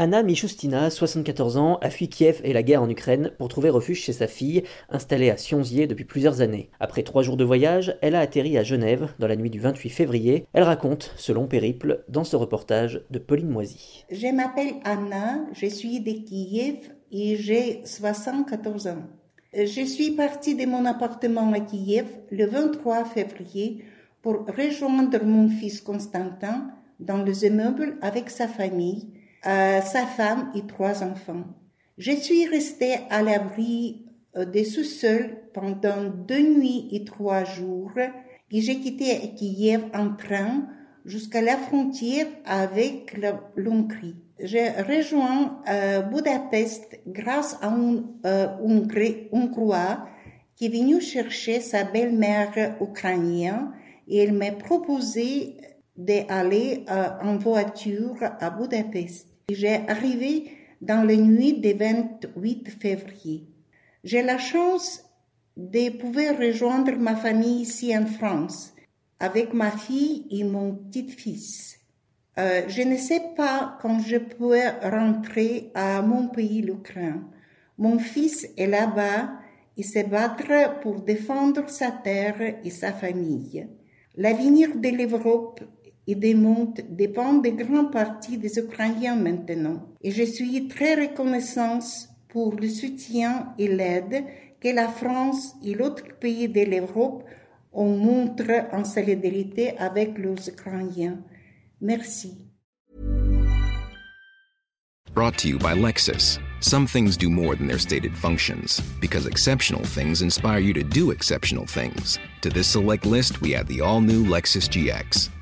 Anna Michoustina, 74 ans, a fui Kiev et la guerre en Ukraine pour trouver refuge chez sa fille, installée à Sionzier depuis plusieurs années. Après trois jours de voyage, elle a atterri à Genève dans la nuit du 28 février. Elle raconte ce long périple dans ce reportage de Pauline Moisy. Je m'appelle Anna, je suis de Kiev et j'ai 74 ans. Je suis partie de mon appartement à Kiev le 23 février pour rejoindre mon fils Constantin dans les immeubles avec sa famille, euh, sa femme et trois enfants. Je suis restée à l'abri euh, des sous-sols pendant deux nuits et trois jours et j'ai quitté Kiev en train jusqu'à la frontière avec l'Hongrie. J'ai rejoint euh, Budapest grâce à un euh, Hongrois qui est venu chercher sa belle-mère ukrainienne et elle m'a proposé d'aller euh, en voiture à Budapest. J'ai arrivé dans la nuit du 28 février. J'ai la chance de pouvoir rejoindre ma famille ici en France avec ma fille et mon petit-fils. Euh, je ne sais pas quand je pourrai rentrer à mon pays, l'Ukraine. Mon fils est là-bas et se battre pour défendre sa terre et sa famille. L'avenir de l'Europe et du monde dépend de grande partie des Ukrainiens maintenant. Et je suis très reconnaissante pour le soutien et l'aide que la France et l'autre pays de l'Europe ont montré en solidarité avec les Ukrainiens. Merci. Brought to you by Lexus. Some things do more than their stated functions, because exceptional things inspire you to do exceptional things. To this select list, we add the all new Lexus GX.